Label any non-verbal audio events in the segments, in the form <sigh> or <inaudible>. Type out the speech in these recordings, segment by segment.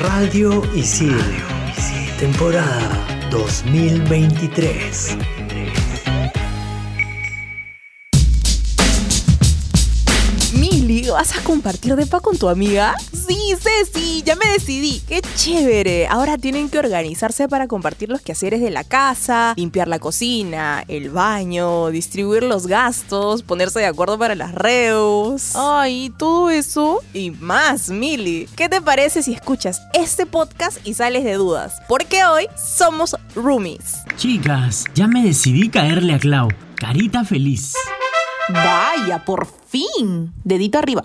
Radio Isil, temporada 2023. Mili, ¿vas a compartir depa con tu amiga? Sí, Ceci, ya me decidí. Qué chévere. Ahora tienen que organizarse para compartir los quehaceres de la casa, limpiar la cocina, el baño, distribuir los gastos, ponerse de acuerdo para las reus. Ay, todo eso y más, Mili. ¿Qué te parece si escuchas este podcast y sales de dudas? Porque hoy somos roomies. Chicas, ya me decidí caerle a Clau. Carita feliz. Vaya, por fin. Dedito arriba.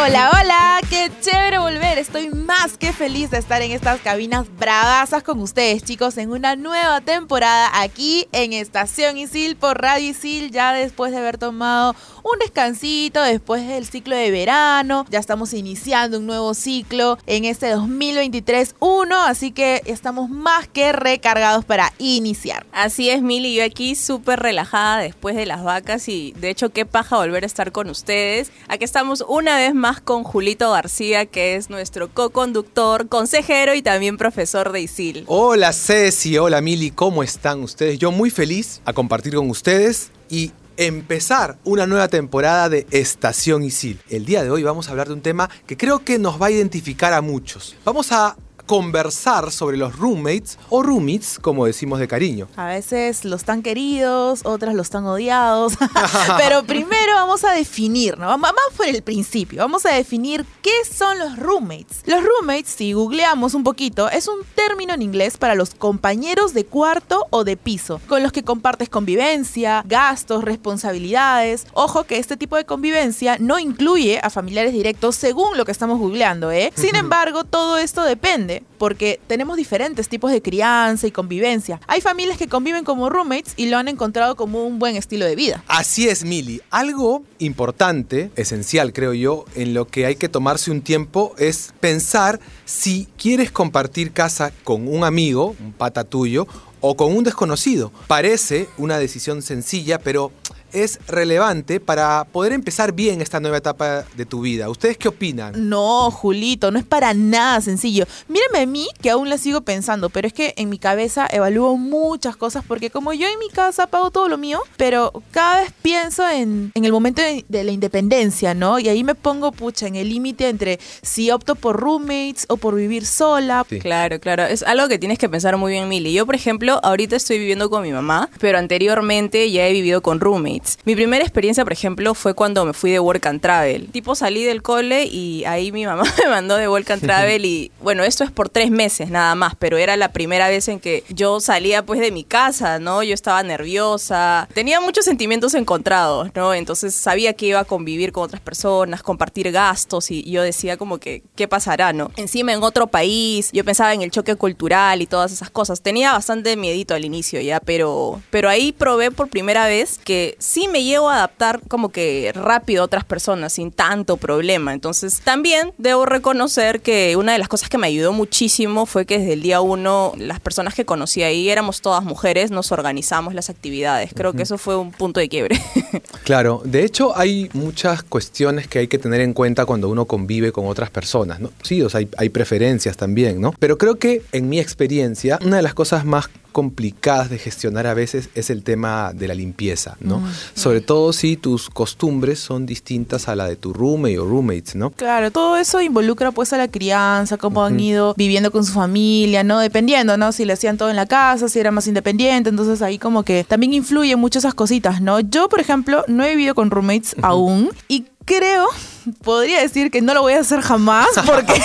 Hola, hola, qué chévere volver. Estoy más que feliz de estar en estas cabinas bravasas con ustedes, chicos, en una nueva temporada aquí en Estación Isil por Radio Isil, ya después de haber tomado un descansito, después del ciclo de verano. Ya estamos iniciando un nuevo ciclo en este 2023-1, así que estamos más que recargados para iniciar. Así es, Mili, yo aquí súper relajada después de las vacas y de hecho qué paja volver a estar con ustedes. Aquí estamos una vez más con Julito García, que es nuestro co-conductor, consejero y también profesor de ISIL. Hola Ceci, hola Mili, ¿cómo están ustedes? Yo muy feliz a compartir con ustedes y empezar una nueva temporada de Estación Isil. El día de hoy vamos a hablar de un tema que creo que nos va a identificar a muchos. Vamos a conversar sobre los roommates o roommates, como decimos de cariño. A veces los tan queridos, otras los tan odiados. <laughs> <laughs> Pero primero vamos a definir, ¿no? Vamos por el principio. Vamos a definir qué son los roommates. Los roommates, si googleamos un poquito, es un término en inglés para los compañeros de cuarto o de piso, con los que compartes convivencia, gastos, responsabilidades. Ojo que este tipo de convivencia no incluye a familiares directos según lo que estamos googleando, ¿eh? Sin <laughs> embargo, todo esto depende porque tenemos diferentes tipos de crianza y convivencia. Hay familias que conviven como roommates y lo han encontrado como un buen estilo de vida. Así es, Mili. Algo importante, esencial creo yo, en lo que hay que tomarse un tiempo es pensar si quieres compartir casa con un amigo, un pata tuyo, o con un desconocido. Parece una decisión sencilla, pero es relevante para poder empezar bien esta nueva etapa de tu vida. ¿Ustedes qué opinan? No, Julito, no es para nada sencillo. Mírame a mí que aún la sigo pensando, pero es que en mi cabeza evalúo muchas cosas porque como yo en mi casa pago todo lo mío, pero cada vez pienso en, en el momento de, de, la independencia, ¿no? Y ahí me pongo, pucha, en el límite entre si opto por roommates o por vivir sola. Sí. Claro, claro. Es algo que tienes que pensar muy bien, Mili. Yo, por ejemplo, ahorita estoy viviendo con mi mamá, pero anteriormente ya he vivido con roommates. Mi primera experiencia, por ejemplo, fue cuando me fui de Work and Travel. Tipo, salí del cole y ahí mi mamá <laughs> me mandó de Work and Travel y, bueno, esto es por tres meses nada más, pero era la primera vez en que yo salía pues de mi casa, ¿no? Yo estaba nerviosa, tenía muchos sentimientos encontrados, ¿no? Entonces sabía que iba a convivir con otras personas, compartir gastos y yo decía como que, ¿qué pasará, no? Encima en otro país, yo pensaba en el choque cultural y todas esas cosas. Tenía bastante miedito al inicio ya, pero, pero ahí probé por primera vez que sí me llevo a adaptar como que rápido a otras personas sin tanto problema. Entonces también debo reconocer que una de las cosas que me ayudó muchísimo fue que desde el día uno las personas que conocí ahí éramos todas mujeres, nos organizamos las actividades. Creo uh -huh. que eso fue un punto de quiebre. <laughs> claro, de hecho hay muchas cuestiones que hay que tener en cuenta cuando uno convive con otras personas, ¿no? Sí, o sea, hay, hay preferencias también, ¿no? Pero creo que en mi experiencia, una de las cosas más complicadas de gestionar a veces es el tema de la limpieza, ¿no? Mm, Sobre todo si tus costumbres son distintas a la de tu roommate o roommates, ¿no? Claro, todo eso involucra pues a la crianza, cómo uh -huh. han ido viviendo con su familia, ¿no? Dependiendo, ¿no? Si le hacían todo en la casa, si era más independiente, entonces ahí como que también influyen mucho esas cositas, ¿no? Yo, por ejemplo, no he vivido con roommates uh -huh. aún y creo podría decir que no lo voy a hacer jamás porque <laughs>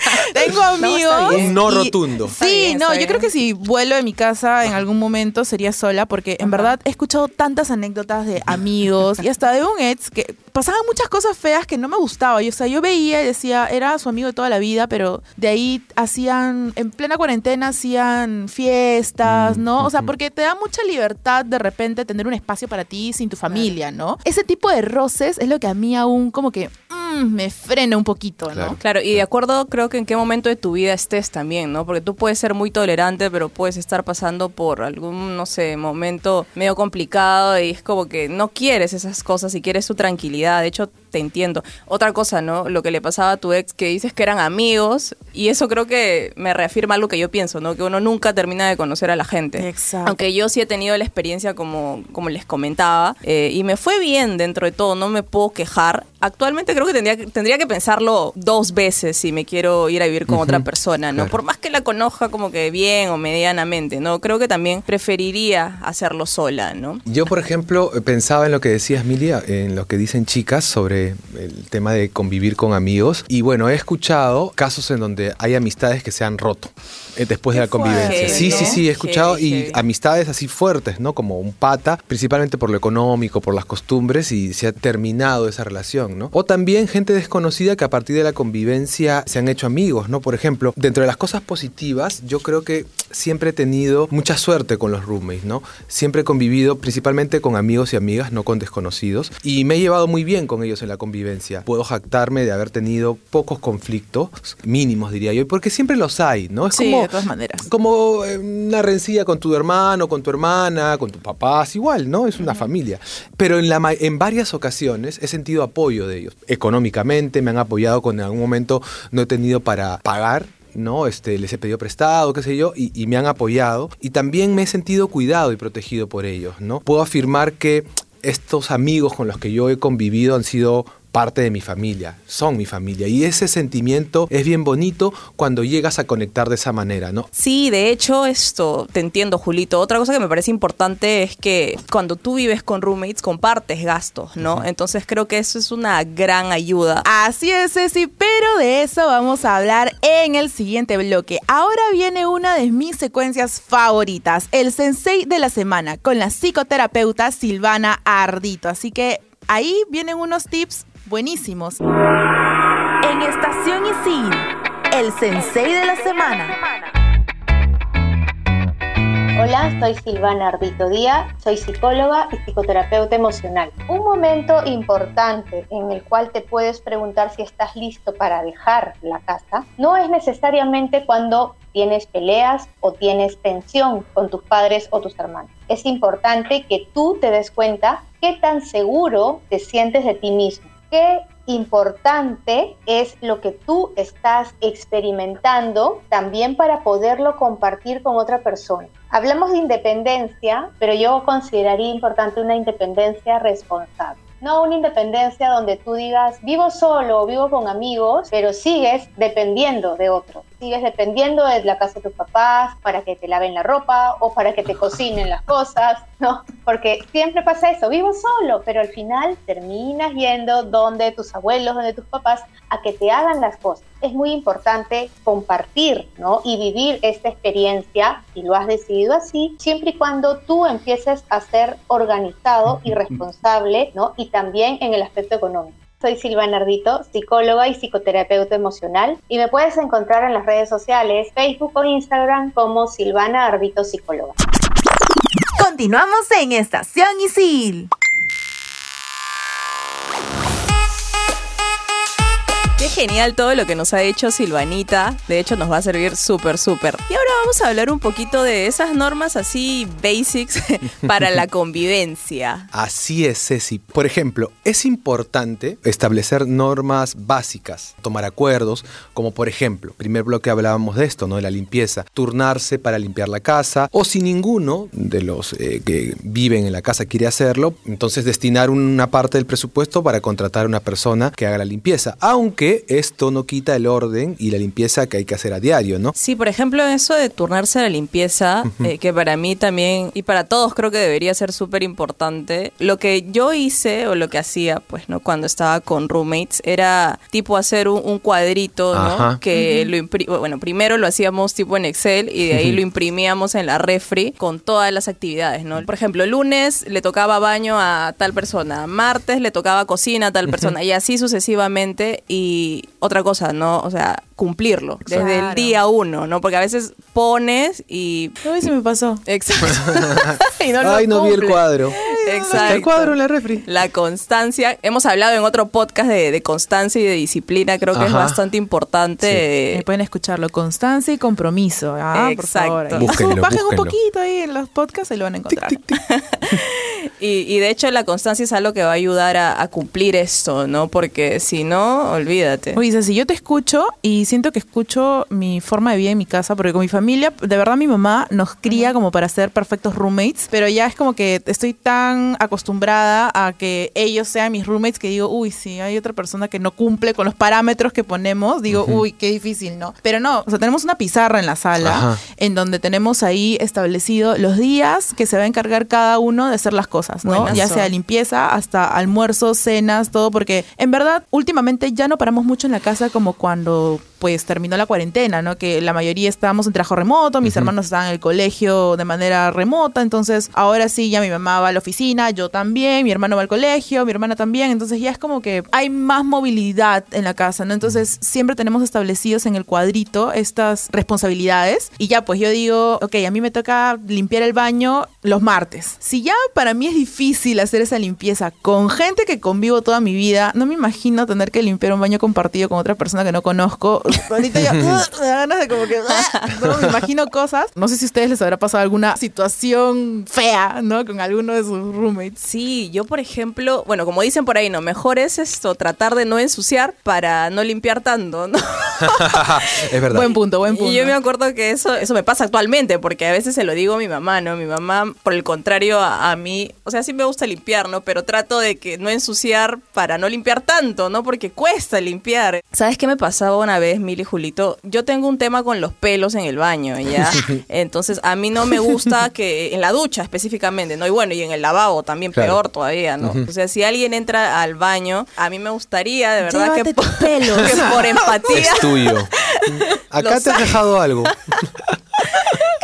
<laughs> tengo amigos. no y- rotundo. Sí, bien, no, yo bien. creo que si vuelo de mi casa en algún momento sería sola porque en verdad he escuchado tantas anécdotas de amigos y hasta de un ex que pasaban muchas cosas feas que no me gustaba. Y, o sea, yo veía y decía, era su amigo de toda la vida, pero de ahí hacían, en plena cuarentena hacían fiestas, ¿no? O sea, porque te da mucha libertad de repente tener un espacio para ti sin tu familia, ¿no? Ese tipo de roces es lo que a mí aún como que Mm. Mm, me frena un poquito, ¿no? Claro. Claro, y de acuerdo creo que en qué momento de tu vida estés también, ¿no? Porque tú puedes ser muy tolerante, pero puedes estar pasando por algún, no sé, momento medio complicado y es como que no quieres esas cosas y quieres tu tranquilidad. De hecho, te entiendo. Otra cosa, ¿no? Lo que le pasaba a tu ex, que dices que eran amigos, y eso creo que me reafirma algo que yo pienso, ¿no? Que uno nunca termina de conocer a la gente. Exacto. Aunque yo sí he tenido la experiencia como, como les comentaba, eh, y me fue bien dentro de todo, no me puedo quejar. Actualmente creo que tendría, que- tendría que pensarlo dos veces si me quiero ir a vivir con otra persona, ¿no? claro. Por más que la conozca como que bien o medianamente, ¿no? Creo que también preferiría hacerlo sola, ¿no? Yo, por ejemplo, pensaba en lo que decías, Milia, en lo que dicen chicas sobre el tema de convivir con amigos. Y bueno, he escuchado casos en donde hay amistades que se han roto eh, después de la convivencia. fuerte, Sí, sí, sí, he escuchado. Heavy, y heavy. amistades así fuertes, ¿no? Como un pata, principalmente por lo económico, por las costumbres, y se ha terminado esa relación, ¿no? O también gente desconocida que a partir de la convivencia se han hecho amigos, ¿no? Por ejemplo, dentro de las cosas positivas, yo creo que siempre he tenido mucha suerte con los roommates, ¿no? Siempre he convivido principalmente con amigos y amigas, no con desconocidos, y me he llevado muy bien con ellos en la convivencia. Puedo jactarme de haber tenido pocos conflictos, mínimos diría yo, porque siempre los hay, ¿no? Es Sí, como, de todas maneras. como eh, una rencilla con tu hermano, con tu hermana, con tus papás, igual, ¿no? Es una familia. Pero en, la, en varias ocasiones he sentido apoyo de ellos. Económicamente me han apoyado cuando en algún momento no he tenido para pagar. ¿no? Este, les he pedido prestado, qué sé yo, y, me han apoyado. Y también me he sentido cuidado y protegido por ellos, ¿no? Puedo afirmar que estos amigos con los que yo he convivido han sido parte de mi familia, son mi familia. Y ese sentimiento es bien bonito cuando llegas a conectar de esa manera, ¿no? Sí, de hecho, esto te entiendo, Julito. Otra cosa que me parece importante es que cuando tú vives con roommates compartes gastos, ¿no? Entonces creo que eso es una gran ayuda. Así es, Ceci, pero de eso vamos a hablar en el siguiente bloque. Ahora viene una de mis secuencias favoritas, el Sensei de la semana, con la psicoterapeuta Silvana Ardito. Así que ahí vienen unos tips buenísimos. En Estación Isil, el Sensei de la semana. Hola, soy Silvana Ardito Díaz, soy psicóloga y psicoterapeuta emocional. Un momento importante en el cual te puedes preguntar si estás listo para dejar la casa no es necesariamente cuando tienes peleas o tienes tensión con tus padres o tus hermanos. Es importante que tú te des cuenta qué tan seguro te sientes de ti mismo, qué importante es lo que tú estás experimentando también para poderlo compartir con otra persona. Hablamos de independencia, pero yo consideraría importante una independencia responsable. No una independencia donde tú digas, vivo solo o vivo con amigos, pero sigues dependiendo de otros. Sigues dependiendo de la casa de tus papás para que te laven la ropa o para que te <laughs> cocinen las cosas, ¿no? Porque siempre pasa eso, vivo solo, pero al final terminas yendo donde tus abuelos, donde tus papás, a que te hagan las cosas. Es muy importante compartir, ¿no? Y vivir esta experiencia, si lo has decidido así, siempre y cuando tú empieces a ser organizado y responsable, ¿no? Y también en el aspecto económico. Soy Silvana Ardito, psicóloga y psicoterapeuta emocional y me puedes encontrar en las redes sociales, Facebook o Instagram como Silvana Ardito Psicóloga. Continuamos en Estación Isil. Qué genial todo lo que nos ha hecho Silvanita. De hecho, nos va a servir súper, súper. Y ahora vamos a hablar un poquito de esas normas así basics <laughs> para la convivencia. Así es, Ceci. Por ejemplo, es importante establecer normas básicas, tomar acuerdos, como por ejemplo, primer bloque hablábamos de esto, ¿no? De la limpieza, turnarse para limpiar la casa, o si ninguno de los eh, que viven en la casa quiere hacerlo, entonces destinar una parte del presupuesto para contratar a una persona que haga la limpieza. Aunque esto no quita el orden y la limpieza que hay que hacer a diario, ¿no? Sí, por ejemplo, eso de turnarse a la limpieza, eh, que para mí también, y para todos creo que debería ser súper importante. Lo que yo hice o lo que hacía, pues, ¿no? Cuando estaba con roommates, era tipo hacer un, un cuadrito, ¿no? Ajá. Que lo impri- bueno, primero lo hacíamos tipo en Excel y de ahí lo imprimíamos en la refri con todas las actividades, ¿no? Por ejemplo, lunes le tocaba baño a tal persona, martes le tocaba cocina a tal persona y así sucesivamente y otra cosa, ¿no? O sea, cumplirlo desde el día uno, ¿no? Porque a veces pones y... Uy, se me pasó. Exacto. <laughs> y no lo Ay, no vi el cuadro. Exacto. Está el cuadro en la refri. La constancia. Hemos hablado en otro podcast de, de constancia y de disciplina. Creo que es bastante importante. Eh, pueden escucharlo, constancia y compromiso. Ah, por Exacto. favor. Ahí. Búsquenlo, Bajen búsquenlo. un poquito ahí en los podcasts y lo van a encontrar. <laughs> Y, y de hecho la constancia es algo que va a ayudar a, a cumplir esto, ¿no? Porque si no, olvídate. Oye, si yo te escucho y siento que escucho mi forma de vida en mi casa, porque con mi familia, de verdad mi mamá nos cría como para ser perfectos roommates, pero ya es como que estoy tan acostumbrada a que ellos sean mis roommates que digo, uy, si hay otra persona que no cumple con los parámetros que ponemos, digo, uy, qué difícil, ¿no? Pero no, o sea, tenemos una pizarra en la sala Ajá. en donde tenemos ahí establecido los días que se va a encargar cada uno de hacer las cosas, ¿no? Buenazo. Ya sea limpieza hasta almuerzos, cenas, todo, porque en verdad últimamente ya no paramos mucho en la casa como cuando pues terminó la cuarentena, ¿no? Que la mayoría estábamos en trabajo remoto, mis hermanos estaban en el colegio de manera remota, entonces ahora sí ya mi mamá va a la oficina, yo también, mi hermano va al colegio, mi hermana también, entonces ya es como que hay más movilidad en la casa, ¿no? Entonces siempre tenemos establecidos en el cuadrito estas responsabilidades y ya pues yo digo, ok, a mí me toca limpiar el baño los martes. Si ya para mí es difícil hacer esa limpieza con gente que convivo toda mi vida, no me imagino tener que limpiar un baño compartido con otra persona que no conozco. Ahorita ya <laughs> me da ganas de como que no me imagino cosas. No sé si a ustedes les habrá pasado alguna situación fea, ¿no? Con alguno de sus roommates. Sí, yo por ejemplo, bueno, como dicen por ahí, no, mejor es esto, tratar de no ensuciar para no limpiar tanto, ¿no? <laughs> es verdad. Buen punto, buen punto. Y yo me acuerdo que eso, eso me pasa actualmente, porque a veces se lo digo a mi mamá, ¿no? Mi mamá, por el contrario, a, a mí, o sea, sí me gusta limpiar, ¿no? Pero trato de que no ensuciar para no limpiar tanto, ¿no? Porque cuesta limpiar. ¿Sabes qué me pasaba una vez, Mili Julito? Yo tengo un tema con los pelos en el baño, ¿ya? <laughs> Entonces, a mí no me gusta que, en la ducha específicamente, ¿no? Y bueno, y en el lavabo también Claro. peor todavía, ¿no? O sea, si alguien entra al baño, a mí me gustaría, de verdad, que por, <laughs> pelos. que por empatía Es tuyo. <laughs> Acá te has dejado algo.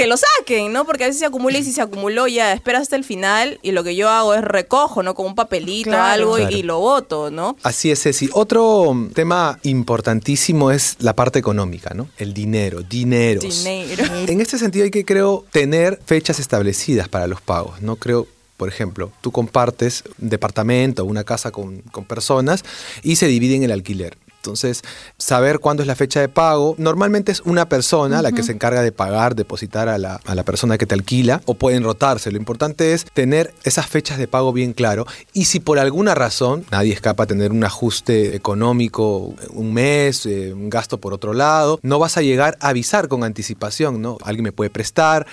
Que lo saquen, ¿no? Porque a veces se acumula y si se acumuló ya espera hasta el final y lo que yo hago es recojo, ¿no? Con un papelito o Claro. algo y- Claro. y lo boto, ¿no? Así es, Ceci. Otro mm, tema importantísimo es la parte económica, ¿no? El dinero, dineros. Dinero. En este sentido hay que, creo, tener fechas establecidas para los pagos. No creo, por ejemplo, tú compartes un departamento o una casa con, con personas y se dividen el alquiler. Entonces, saber cuándo es la fecha de pago. Normalmente es una persona la que se encarga de pagar, depositar a la, a la persona que te alquila, o pueden rotarse. Lo importante es tener esas fechas de pago bien claro. Y si por alguna razón nadie escapa a tener un ajuste económico, un mes, eh, un gasto por otro lado, no vas a llegar a avisar con anticipación, ¿no? Alguien me puede prestar,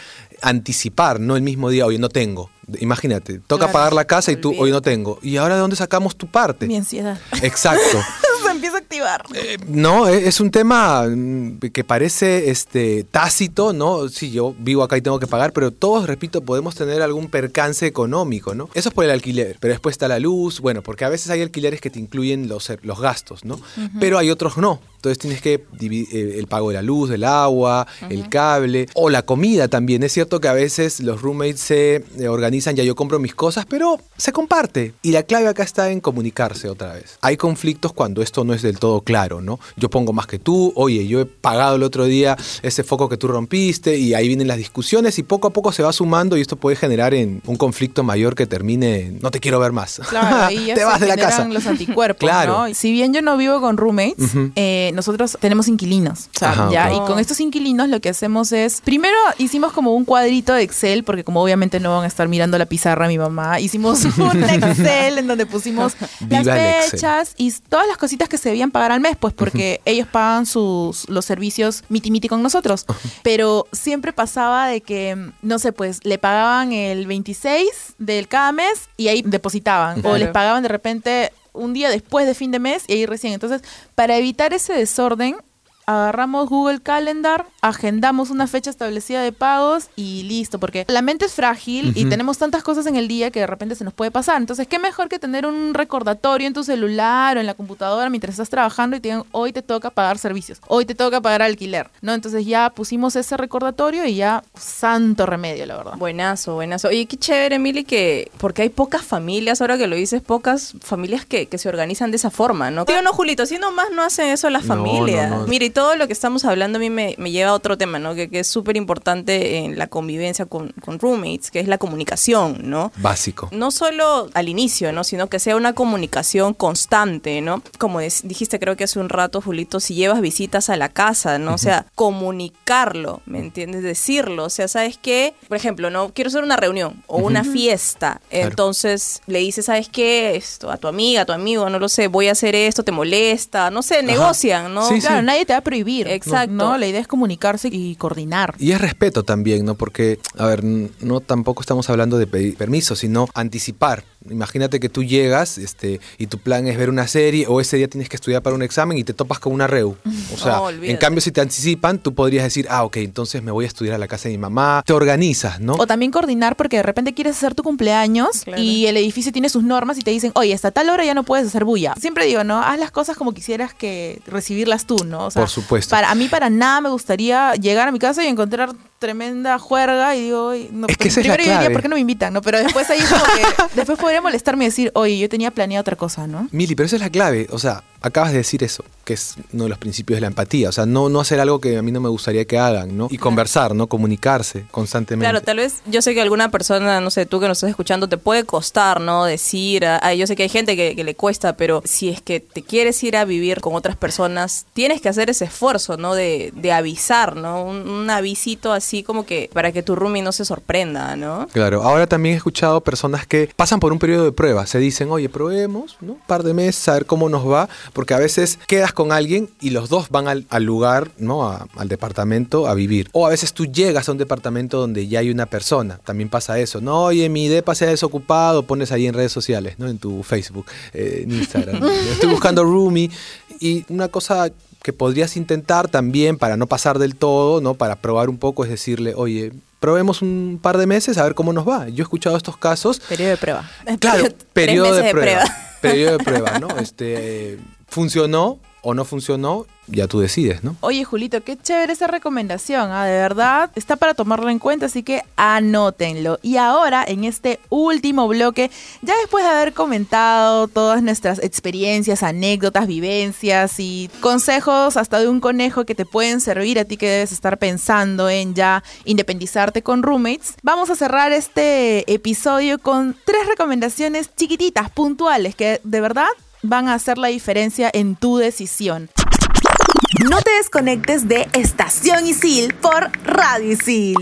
anticipar, no el mismo día, oye, no tengo. Imagínate, toca Claro. pagar la casa y tú, hoy no tengo. ¿Y ahora de dónde sacamos tu parte? Mi ansiedad. Exacto. <laughs> Eh, no, e- es un tema mm, que parece este tácito, ¿no? Sí, yo vivo acá y tengo que pagar, pero todos, repito, podemos tener algún percance económico, ¿no? Eso es por el alquiler, pero después está la luz, bueno, porque a veces hay alquileres que te incluyen los, ser- los gastos, ¿no? Pero hay otros no. Entonces tienes que dividir el pago de la luz, del agua, el cable o la comida también. Es cierto que a veces los roommates se eh, organizan, ya yo compro mis cosas, pero se comparte. Y la clave acá está en comunicarse otra vez. Hay conflictos cuando esto no es del todo claro, ¿no? Yo pongo más que tú, oye, yo he pagado el otro día ese foco que tú rompiste y ahí vienen las discusiones y poco a poco se va sumando y esto puede generar en un conflicto mayor que termine en, no te quiero ver más. Claro, ahí <laughs> ya te se vas de la casa. los anticuerpos, Claro. ¿no? Si bien yo no vivo con roommates, eh, nosotros tenemos inquilinos, o sea, Ajá, ya, y con estos inquilinos lo que hacemos es, primero hicimos como un cuadrito de Excel, porque como obviamente no van a estar mirando la pizarra mi mamá, hicimos <laughs> un Excel en donde pusimos las fechas y todas las cositas que se debían pagar al mes, pues porque ellos pagan sus los servicios miti miti con nosotros. Pero siempre pasaba de que, no sé, pues le pagaban el 26 del cada mes y ahí depositaban. O les pagaban de repente un día después de fin de mes y ahí recién. Entonces, para evitar ese desorden, agarramos Google Calendar, agendamos una fecha establecida de pagos y listo, porque la mente es frágil y tenemos tantas cosas en el día que de repente se nos puede pasar. Entonces, ¿qué mejor que tener un recordatorio en tu celular o en la computadora mientras estás trabajando y te digan, hoy te toca pagar servicios, hoy te toca pagar alquiler, ¿no? Entonces ya pusimos ese recordatorio y ya, santo remedio, la verdad. Buenazo, buenazo. Oye, qué chévere, Emily, que porque hay pocas familias, ahora que lo dices, pocas familias que, que se organizan de esa forma, ¿no? Tío, no, Julito, si nomás no hacen eso las No, familias. no, no. Mira, y todo lo que estamos hablando a mí me, me lleva a otro tema, ¿no? Que, que es súper importante en la convivencia con, con roommates, que es la comunicación, ¿no? Básico. no solo al inicio, ¿no? Sino que sea una comunicación constante, ¿no? Como dijiste creo que hace un rato, Julito, si llevas visitas a la casa, ¿no? O sea, comunicarlo, ¿me entiendes? Decirlo, o sea, ¿sabes qué? Por ejemplo, ¿no? Quiero hacer una reunión o una fiesta, Claro. entonces le dices, ¿sabes qué? Esto, a tu amiga, a tu amigo, no lo sé, voy a hacer esto, te molesta, no sé, negocian, ¿no? Sí, Claro, nadie te va prohibir. Exacto. No, la idea es comunicarse y coordinar. Y es respeto también, ¿no? Porque, a ver, n- no tampoco estamos hablando de pedir permiso, sino anticipar. Imagínate que tú llegas este, y tu plan es ver una serie o ese día tienes que estudiar para un examen y te topas con una reu. O sea, <laughs> olvídate. en cambio si te anticipan, tú podrías decir, ah, ok, entonces me voy a estudiar a la casa de mi mamá. Te organizas, ¿no? O también coordinar porque de repente quieres hacer tu cumpleaños Claro. y el edificio tiene sus normas y te dicen, oye, hasta tal hora ya no puedes hacer bulla. Siempre digo, ¿no? Haz las cosas como quisieras que recibirlas tú, ¿no? O sea, Por supuesto. Para, a mí para nada me gustaría llegar a mi casa y encontrar tremenda juerga y digo, oye, no, Es que esa es la primero yo diría, clave. ¿por qué no me invitan? No, pero después ahí es como que, <laughs> después podría molestarme y decir, oye, yo tenía planeado otra cosa, ¿no? Mili, pero esa es la clave. O sea, acabas de decir eso, que es uno de los principios de la empatía. O sea, no, no hacer algo que a mí no me gustaría que hagan, ¿no? Y conversar, ¿no? Comunicarse constantemente. Claro, tal vez yo sé que alguna persona, no sé, tú que nos estás escuchando, te puede costar, ¿no? Decir, ah, yo sé que hay gente que, que le cuesta, pero si es que te quieres ir a vivir con otras personas, tienes que hacer ese esfuerzo, ¿no? De, de avisar, ¿no? Un, un avisito así como que para que tu roomie no se sorprenda, ¿no? Claro, ahora también he escuchado personas que pasan por un periodo de prueba, se dicen, oye, probemos, ¿no? Un par de meses, a ver cómo nos va, porque a veces quedas con alguien y los dos van al, al lugar, ¿no? A- al departamento a vivir. O a veces tú llegas a un departamento donde ya hay una persona, también pasa eso, no, oye, mi depa se ha desocupado, pones ahí en redes sociales, ¿no? En tu Facebook, eh, en Instagram. <laughs> Estoy buscando roomie y una cosa que podrías intentar también para no pasar del todo, ¿no? Para probar un poco es decirle, oye, probemos un par de meses a ver cómo nos va. Yo he escuchado estos casos. Periodo de prueba. Claro, <laughs> Tres periodo meses de de prueba. prueba. Periodo de prueba, ¿no? <laughs> Este, eh, funcionó o no funcionó, ya tú decides, ¿no? Oye, Julito, qué chévere esa recomendación, ¿ah? De verdad, está para tomarlo en cuenta, así que anótenlo. Y ahora, en este último bloque, ya después de haber comentado todas nuestras experiencias, anécdotas, vivencias y consejos hasta de un conejo que te pueden servir a ti que debes estar pensando en ya independizarte con roommates, vamos a cerrar este episodio con tres recomendaciones chiquititas, puntuales, que de verdad van a hacer la diferencia en tu decisión. No te desconectes de Estación Isil por Radio Isil.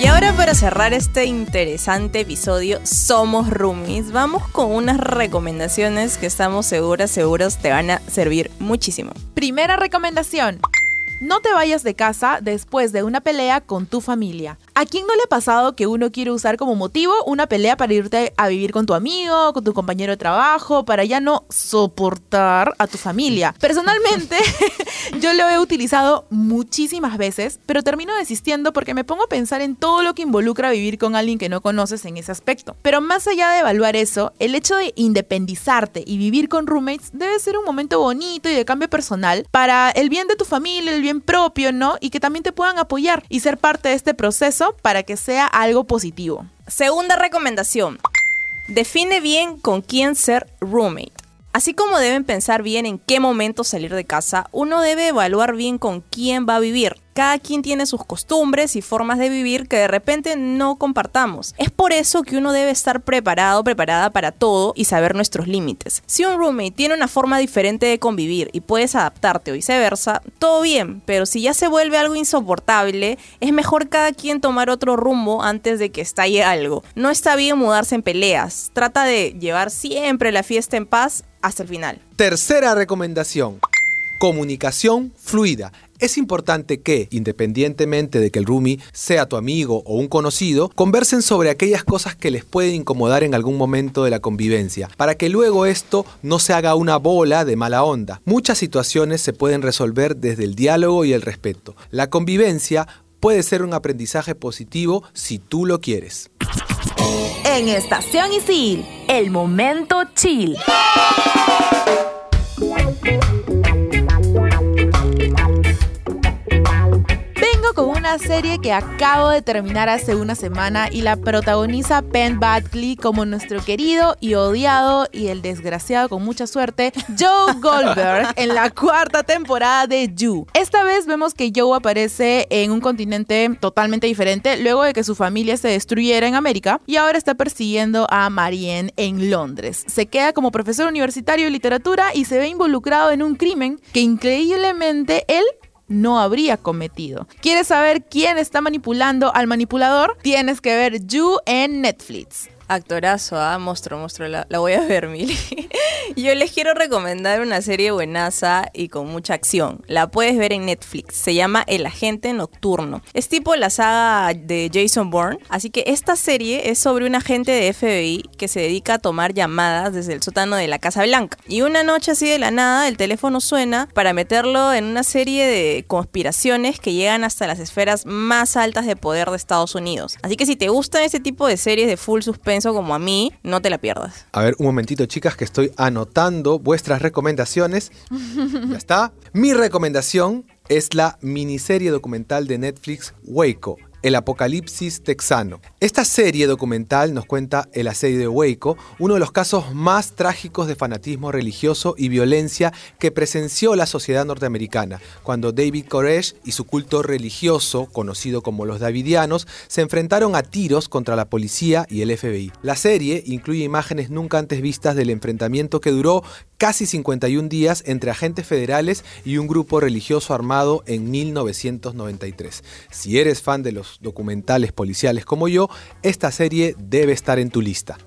Y ahora para cerrar este interesante episodio, Somos Roomies, vamos con unas recomendaciones que estamos seguras, seguros te van a servir muchísimo. Primera recomendación. No te vayas de casa después de una pelea con tu familia. ¿A quién no le ha pasado que uno quiere usar como motivo una pelea para irte a vivir con tu amigo, con tu compañero de trabajo, para ya no soportar a tu familia? <laughs> Personalmente, <laughs> yo lo he utilizado muchísimas veces, pero termino desistiendo porque me pongo a pensar en todo lo que involucra vivir con alguien que no conoces en ese aspecto. Pero más allá de evaluar eso, el hecho de independizarte y vivir con roommates debe ser un momento bonito y de cambio personal para el bien de tu familia, el bien propio, ¿no? Y que también te puedan apoyar y ser parte de este proceso para que sea algo positivo. Segunda recomendación. Define bien con quién ser roommate. Así como deben pensar bien en qué momento salir de casa, uno debe evaluar bien con quién va a vivir. Cada quien tiene sus costumbres y formas de vivir que de repente no compartamos. Es por eso que uno debe estar preparado, preparada para todo y saber nuestros límites. Si un roommate tiene una forma diferente de convivir y puedes adaptarte o viceversa, todo bien, pero si ya se vuelve algo insoportable, es mejor cada quien tomar otro rumbo antes de que estalle algo. No está bien mudarse en peleas. Trata de llevar siempre la fiesta en paz hasta el final. Tercera recomendación. Comunicación fluida. Es importante que, independientemente de que el roomie sea tu amigo o un conocido, conversen sobre aquellas cosas que les pueden incomodar en algún momento de la convivencia, para que luego esto no se haga una bola de mala onda. Muchas situaciones se pueden resolver desde el diálogo y el respeto. La convivencia puede ser un aprendizaje positivo si tú lo quieres. En Estación Isil, el momento chill. Con una serie que acabo de terminar hace una semana y la protagoniza Penn Badgley como nuestro querido y odiado y el desgraciado con mucha suerte Joe Goldberg en la cuarta temporada de You. Esta vez vemos que Joe aparece en un continente totalmente diferente luego de que su familia se destruyera en América y ahora está persiguiendo a Marianne en Londres. Se queda como profesor universitario de literatura y se ve involucrado en un crimen que increíblemente él no habría cometido. ¿Quieres saber quién está manipulando al manipulador? Tienes que ver You en Netflix. Actorazo, ah, monstruo, monstruo, la, la voy a ver, Mili. <laughs> Yo les quiero recomendar una serie buenaza y con mucha acción. La puedes ver en Netflix. Se llama El Agente Nocturno. Es tipo la saga de Jason Bourne. Así que esta serie es sobre un agente de FBI que se dedica a tomar llamadas desde el sótano de la Casa Blanca. Y una noche así de la nada, el teléfono suena para meterlo en una serie de conspiraciones que llegan hasta las esferas más altas de poder de Estados Unidos. Así que si te gustan ese tipo de series de full suspenso como a mí, no te la pierdas. A ver, un momentito, chicas, que estoy anotando vuestras recomendaciones. <laughs> ya está. Mi recomendación es la miniserie documental de Netflix Waco. El Apocalipsis Texano. Esta serie documental nos cuenta el asedio de Waco, uno de los casos más trágicos de fanatismo religioso y violencia que presenció la sociedad norteamericana, cuando David Koresh y su culto religioso, conocido como los Davidianos, se enfrentaron a tiros contra la policía y el FBI. La serie incluye imágenes nunca antes vistas del enfrentamiento que duró casi 51 días entre agentes federales y un grupo religioso armado en 1993. Si eres fan de los documentales policiales como yo, esta serie debe estar en tu lista.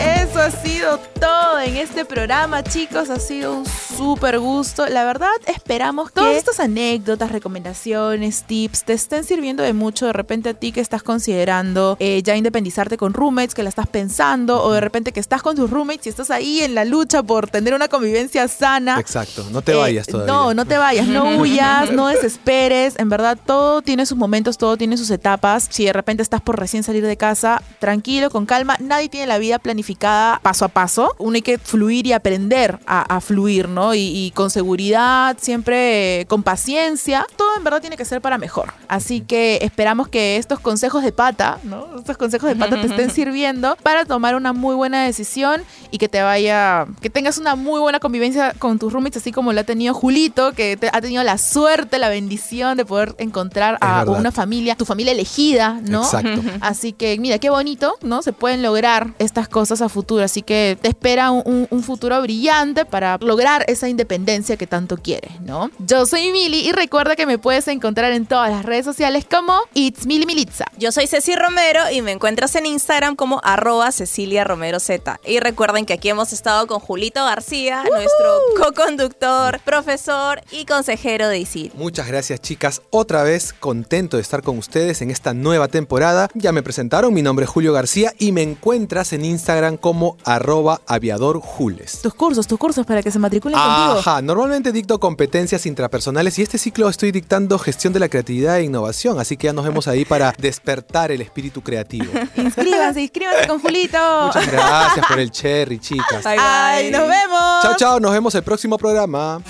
Eso ha sido todo en este programa, chicos. Ha sido un súper gusto. La verdad, esperamos que todas estas anécdotas, recomendaciones, tips te estén sirviendo de mucho. De repente a ti que estás considerando eh, ya independizarte con roommates, que la estás pensando, o de repente que estás con tus roommates y estás ahí en la lucha por tener una convivencia sana. Exacto, no te Eh, vayas todavía. No, no te vayas, no <laughs> huyas, no desesperes. En verdad, todo tiene sus momentos, todo tiene sus etapas. Si de repente estás por recién salir de casa, tranquilo, con calma. Nadie tiene la vida planificada paso a paso. Uno hay que fluir y aprender a, a fluir, ¿no? Y, con seguridad, siempre eh, con paciencia. En verdad tiene que ser para mejor. Así que esperamos que estos consejos de pata, ¿no? Estos consejos de pata te estén <laughs> sirviendo para tomar una muy buena decisión y que te vaya, que tengas una muy buena convivencia con tus roommates, así como la ha tenido Julito, que te- ha tenido la suerte, la bendición de poder encontrar a una familia, tu familia elegida, ¿no? Exacto. Así que mira, qué bonito, ¿no? Se pueden lograr estas cosas a futuro. Así que te espera un, un- un futuro brillante para lograr esa independencia que tanto quieres, ¿no? Yo soy Mili y recuerda que me puedes encontrar en todas las redes sociales como It's Mili Militza. Yo soy Ceci Romero y me encuentras en Instagram como arroba Cecilia Romero Z. Y recuerden que aquí hemos estado con Julito García, nuestro co-conductor, profesor y consejero de ISIL. Muchas gracias chicas, otra vez contento de estar con ustedes en esta nueva temporada. Ya me presentaron, mi nombre es Julio García y me encuentras en Instagram como arroba aviadorjules. Tus cursos, tus cursos para que se matriculen contigo. Ajá, normalmente dicto competencias intrapersonales y este ciclo estoy dictando gestión de la creatividad e innovación, así que ya nos vemos ahí para <laughs> despertar el espíritu creativo. Inscríbanse, inscríbanse con Julito. Muchas gracias por el cherry, chicas. Bye, Ay, bye. nos vemos. Chao, chao, nos vemos el próximo programa.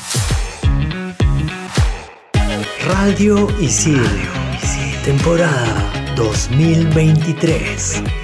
Radio Isil. Temporada 2023.